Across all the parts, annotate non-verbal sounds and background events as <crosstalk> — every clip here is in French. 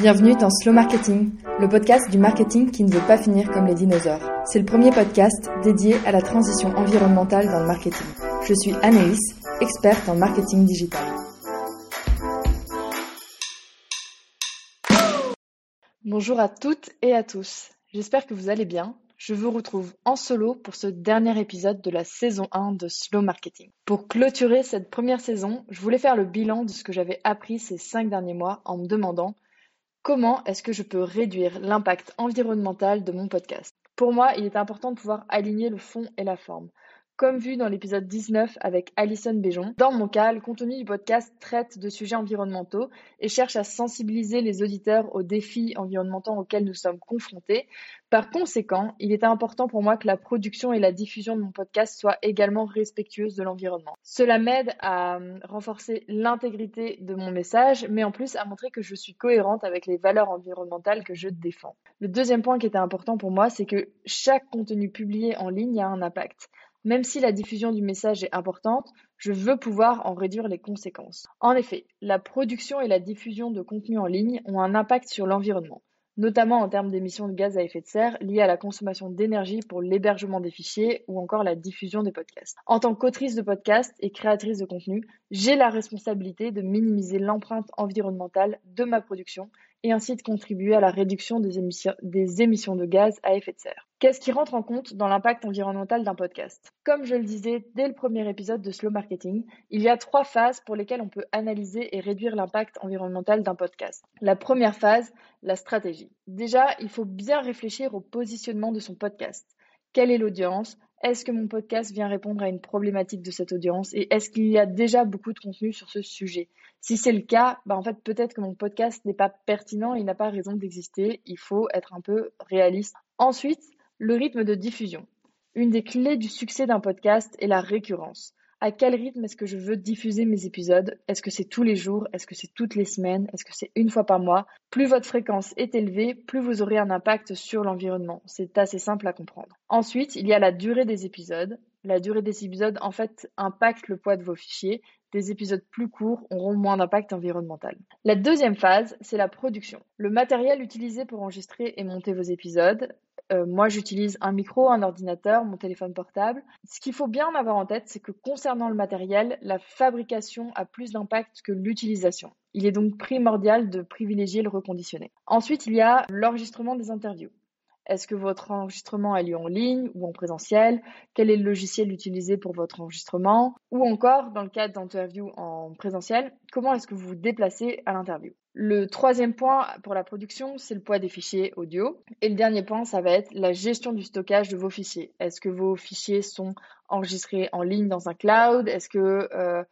Bienvenue dans Slow Marketing, le podcast du marketing qui ne veut pas finir comme les dinosaures. C'est le premier podcast dédié à la transition environnementale dans le marketing. Je suis Anaïs, experte en marketing digital. Bonjour à toutes et à tous. J'espère que vous allez bien. Je vous retrouve en solo pour ce dernier épisode de la saison 1 de Slow Marketing. Pour clôturer cette première saison, je voulais faire le bilan de ce que j'avais appris ces cinq derniers mois en me demandant Comment est-ce que je peux réduire l'impact environnemental de mon podcast? Pour moi, il est important de pouvoir aligner le fond et la forme. Comme vu dans l'épisode 19 avec Alison Béjon, dans mon cas, le contenu du podcast traite de sujets environnementaux et cherche à sensibiliser les auditeurs aux défis environnementaux auxquels nous sommes confrontés. Par conséquent, il est important pour moi que la production et la diffusion de mon podcast soient également respectueuses de l'environnement. Cela m'aide à euh, renforcer l'intégrité de mon message, mais en plus à montrer que je suis cohérente avec les valeurs environnementales que je défends. Le deuxième point qui était important pour moi, c'est que chaque contenu publié en ligne a un impact. Même si la diffusion du message est importante, je veux pouvoir en réduire les conséquences. En effet, la production et la diffusion de contenu en ligne ont un impact sur l'environnement, notamment en termes d'émissions de gaz à effet de serre liées à la consommation d'énergie pour l'hébergement des fichiers ou encore la diffusion des podcasts. En tant qu'autrice de podcast et créatrice de contenu, j'ai la responsabilité de minimiser l'empreinte environnementale de ma production et ainsi de contribuer à la réduction des émissions de gaz à effet de serre. Qu'est-ce qui rentre en compte dans l'impact environnemental d'un podcast? Comme je le disais dès le premier épisode de Slow Marketing, il y a trois phases pour lesquelles on peut analyser et réduire l'impact environnemental d'un podcast. La première phase, la stratégie. Déjà, il faut bien réfléchir au positionnement de son podcast. Quelle est l'audience? Est-ce que mon podcast vient répondre à une problématique de cette audience? Et est-ce qu'il y a déjà beaucoup de contenu sur ce sujet? Si c'est le cas, bah en fait peut-être que mon podcast n'est pas pertinent, il n'a pas raison d'exister, il faut être un peu réaliste. Ensuite, le rythme de diffusion. Une des clés du succès d'un podcast est la récurrence à quel rythme est-ce que je veux diffuser mes épisodes? Est-ce que c'est tous les jours? Est-ce que c'est toutes les semaines? Est-ce que c'est une fois par mois? Plus votre fréquence est élevée, plus vous aurez un impact sur l'environnement. C'est assez simple à comprendre. Ensuite, il y a la durée des épisodes. La durée des épisodes, en fait, impacte le poids de vos fichiers. Des épisodes plus courts auront moins d'impact environnemental. La deuxième phase, c'est la production. Le matériel utilisé pour enregistrer et monter vos épisodes, euh, moi, j'utilise un micro, un ordinateur, mon téléphone portable. Ce qu'il faut bien avoir en tête, c'est que concernant le matériel, la fabrication a plus d'impact que l'utilisation. Il est donc primordial de privilégier le reconditionné. Ensuite, il y a l'enregistrement des interviews. Est-ce que votre enregistrement a lieu en ligne ou en présentiel? Quel est le logiciel utilisé pour votre enregistrement? Ou encore, dans le cas d'interview en présentiel, comment est-ce que vous vous déplacez à l'interview? Le troisième point pour la production, c'est le poids des fichiers audio. Et le dernier point, ça va être la gestion du stockage de vos fichiers. Est-ce que vos fichiers sont enregistrés en ligne dans un cloud? Est-ce que euh,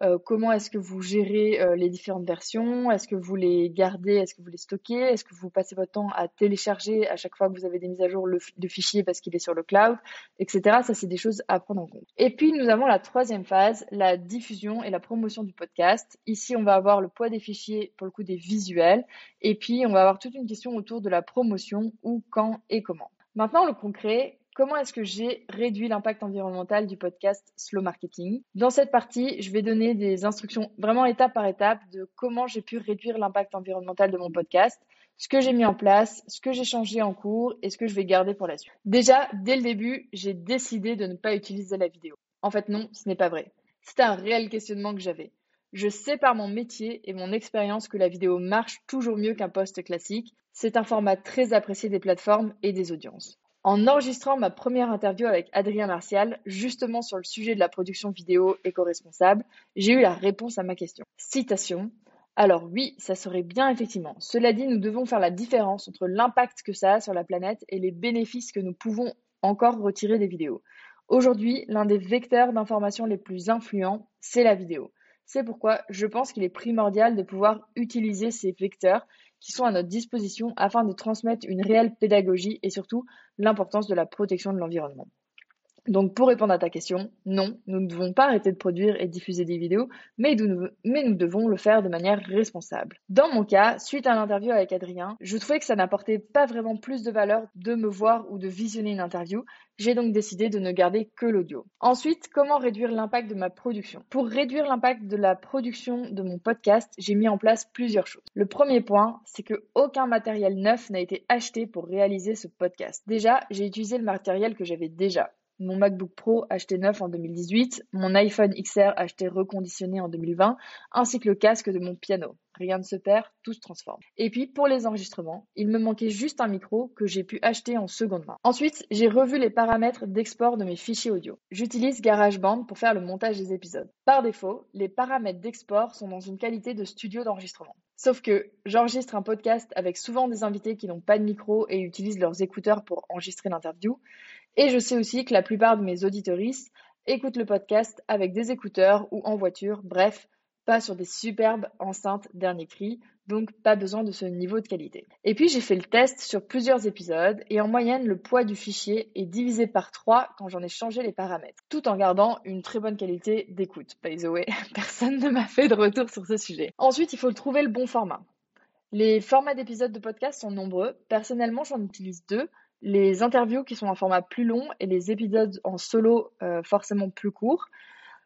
euh, comment est-ce que vous gérez euh, les différentes versions? Est-ce que vous les gardez? Est-ce que vous les stockez? Est-ce que vous passez votre temps à télécharger à chaque fois que vous avez des mises à jour le, fichier parce qu'il est sur le cloud, etc. Ça, c'est des choses à prendre en compte. Et puis, nous avons la troisième phase, la diffusion et la promotion du podcast. Ici, on va avoir le poids des fichiers, pour le coup, des visuels. Et puis, on va avoir toute une question autour de la promotion, où, quand et comment. Maintenant, le concret, Comment est-ce que j'ai réduit l'impact environnemental du podcast Slow Marketing? Dans cette partie, je vais donner des instructions vraiment étape par étape de comment j'ai pu réduire l'impact environnemental de mon podcast, ce que j'ai mis en place, ce que j'ai changé en cours et ce que je vais garder pour la suite. Déjà, dès le début, j'ai décidé de ne pas utiliser la vidéo. En fait, non, ce n'est pas vrai. C'était un réel questionnement que j'avais. Je sais par mon métier et mon expérience que la vidéo marche toujours mieux qu'un post classique. C'est un format très apprécié des plateformes et des audiences. En enregistrant ma première interview avec Adrien Martial, justement sur le sujet de la production vidéo éco-responsable, j'ai eu la réponse à ma question. Citation. Alors oui, ça serait bien effectivement. Cela dit, nous devons faire la différence entre l'impact que ça a sur la planète et les bénéfices que nous pouvons encore retirer des vidéos. Aujourd'hui, l'un des vecteurs d'information les plus influents, c'est la vidéo. C'est pourquoi je pense qu'il est primordial de pouvoir utiliser ces vecteurs qui sont à notre disposition afin de transmettre une réelle pédagogie et surtout l'importance de la protection de l'environnement. Donc pour répondre à ta question, non, nous ne devons pas arrêter de produire et diffuser des vidéos, mais nous, devons le faire de manière responsable. Dans mon cas, suite à l'interview avec Adrien, je trouvais que ça n'apportait pas vraiment plus de valeur de me voir ou de visionner une interview, j'ai donc décidé de ne garder que l'audio. Ensuite, comment réduire l'impact de ma production? Pour réduire l'impact de la production de mon podcast, j'ai mis en place plusieurs choses. Le premier point, c'est que aucun matériel neuf n'a été acheté pour réaliser ce podcast. Déjà, j'ai utilisé le matériel que j'avais déjà mon MacBook Pro acheté neuf en 2018, mon iPhone XR acheté reconditionné en 2020, ainsi que le casque de mon piano. Rien ne se perd, tout se transforme. Et puis pour les enregistrements, il me manquait juste un micro que j'ai pu acheter en seconde main. Ensuite, j'ai revu les paramètres d'export de mes fichiers audio. J'utilise GarageBand pour faire le montage des épisodes. Par défaut, les paramètres d'export sont dans une qualité de studio d'enregistrement. Sauf que j'enregistre un podcast avec souvent des invités qui n'ont pas de micro et utilisent leurs écouteurs pour enregistrer l'interview. Et je sais aussi que la plupart de mes auditoristes écoutent le podcast avec des écouteurs ou en voiture, bref, pas sur des superbes enceintes dernier cri, donc pas besoin de ce niveau de qualité. Et puis j'ai fait le test sur plusieurs épisodes et en moyenne le poids du fichier est divisé par 3 quand j'en ai changé les paramètres, tout en gardant une très bonne qualité d'écoute. By the way, <laughs> personne ne m'a fait de retour sur ce sujet. Ensuite, il faut trouver le bon format. Les formats d'épisodes de podcast sont nombreux. Personnellement, j'en utilise deux les interviews qui sont en format plus long et les épisodes en solo euh, forcément plus courts.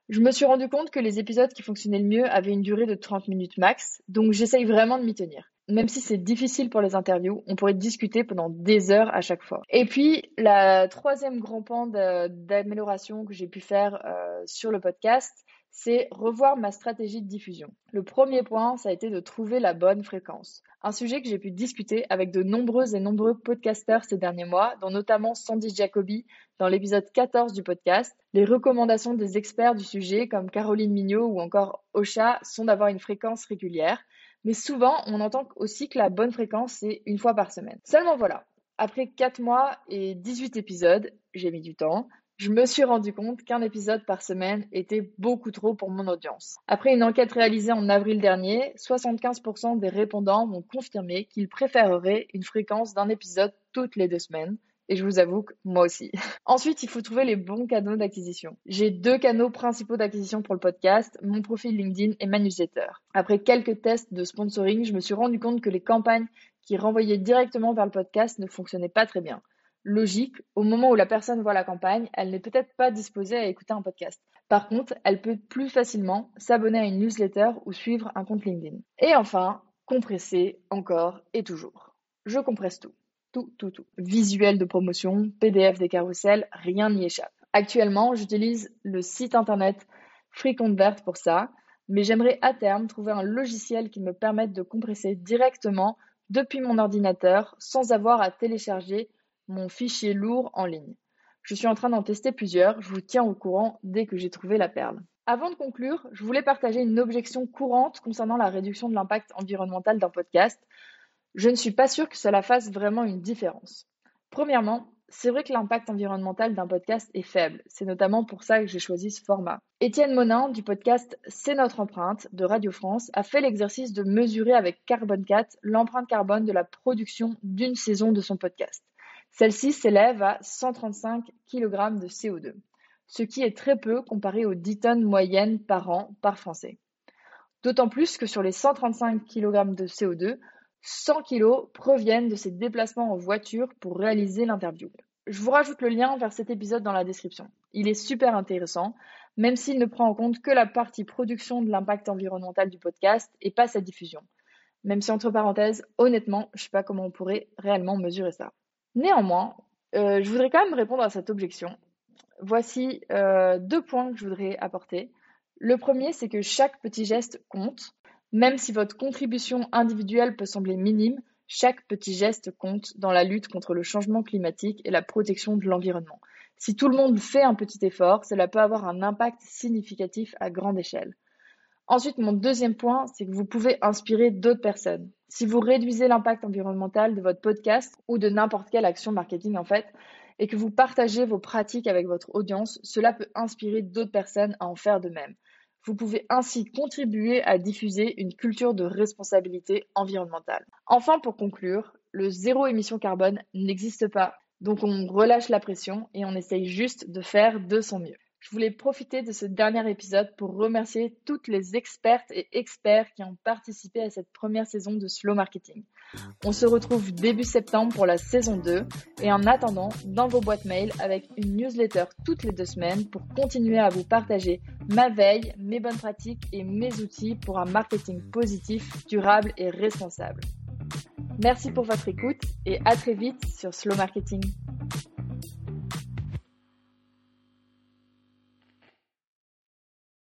Je me suis rendu compte que les épisodes qui fonctionnaient le mieux avaient une durée de 30 minutes max, donc j'essaye vraiment de m'y tenir. Même si c'est difficile pour les interviews, on pourrait discuter pendant des heures à chaque fois. Et puis, la troisième grand pan d'amélioration que j'ai pu faire euh, sur le podcast, c'est revoir ma stratégie de diffusion. Le premier point, ça a été de trouver la bonne fréquence. Un sujet que j'ai pu discuter avec de nombreux et nombreux podcasteurs ces derniers mois, dont notamment Sandy Jacoby dans l'épisode 14 du podcast. Les recommandations des experts du sujet, comme Caroline Mignot ou encore Ocha, sont d'avoir une fréquence régulière. Mais souvent, on entend aussi que la bonne fréquence, c'est une fois par semaine. Seulement voilà, après 4 mois et 18 épisodes, j'ai mis du temps, je me suis rendu compte qu'un épisode par semaine était beaucoup trop pour mon audience. Après une enquête réalisée en avril dernier, 75% des répondants m'ont confirmé qu'ils préféreraient une fréquence d'un épisode toutes les deux semaines. Et je vous avoue que moi aussi. <laughs> Ensuite, il faut trouver les bons canaux d'acquisition. J'ai deux canaux principaux d'acquisition pour le podcast, mon profil LinkedIn et ma newsletter. Après quelques tests de sponsoring, je me suis rendu compte que les campagnes qui renvoyaient directement vers le podcast ne fonctionnaient pas très bien logique, au moment où la personne voit la campagne, elle n'est peut-être pas disposée à écouter un podcast. Par contre, elle peut plus facilement s'abonner à une newsletter ou suivre un compte LinkedIn. Et enfin, compresser encore et toujours. Je compresse tout. Tout, tout, tout. Visuel de promotion, PDF des carousels, rien n'y échappe. Actuellement, j'utilise le site internet FreeConvert pour ça, mais j'aimerais à terme trouver un logiciel qui me permette de compresser directement depuis mon ordinateur sans avoir à télécharger mon fichier lourd en ligne. Je suis en train d'en tester plusieurs, je vous tiens au courant dès que j'ai trouvé la perle. Avant de conclure, je voulais partager une objection courante concernant la réduction de l'impact environnemental d'un podcast. Je ne suis pas sûre que cela fasse vraiment une différence. Premièrement, c'est vrai que l'impact environnemental d'un podcast est faible. C'est notamment pour ça que j'ai choisi ce format. Étienne Monin du podcast C'est notre empreinte de Radio France a fait l'exercice de mesurer avec Carbon 4 l'empreinte carbone de la production d'une saison de son podcast. Celle-ci s'élève à 135 kg de CO2, ce qui est très peu comparé aux 10 tonnes moyennes par an par Français. D'autant plus que sur les 135 kg de CO2, 100 kg proviennent de ces déplacements en voiture pour réaliser l'interview. Je vous rajoute le lien vers cet épisode dans la description. Il est super intéressant, même s'il ne prend en compte que la partie production de l'impact environnemental du podcast et pas sa diffusion. Même si entre parenthèses, honnêtement, je ne sais pas comment on pourrait réellement mesurer ça. Néanmoins, euh, je voudrais quand même répondre à cette objection. Voici euh, deux points que je voudrais apporter. Le premier, c'est que chaque petit geste compte. Même si votre contribution individuelle peut sembler minime, chaque petit geste compte dans la lutte contre le changement climatique et la protection de l'environnement. Si tout le monde fait un petit effort, cela peut avoir un impact significatif à grande échelle. Ensuite, mon deuxième point, c'est que vous pouvez inspirer d'autres personnes. Si vous réduisez l'impact environnemental de votre podcast ou de n'importe quelle action marketing en fait, et que vous partagez vos pratiques avec votre audience, cela peut inspirer d'autres personnes à en faire de même. Vous pouvez ainsi contribuer à diffuser une culture de responsabilité environnementale. Enfin, pour conclure, le zéro émission carbone n'existe pas. Donc on relâche la pression et on essaye juste de faire de son mieux. Je voulais profiter de ce dernier épisode pour remercier toutes les expertes et experts qui ont participé à cette première saison de Slow Marketing. On se retrouve début septembre pour la saison 2 et en attendant, dans vos boîtes mail avec une newsletter toutes les deux semaines pour continuer à vous partager ma veille, mes bonnes pratiques et mes outils pour un marketing positif, durable et responsable. Merci pour votre écoute et à très vite sur Slow Marketing.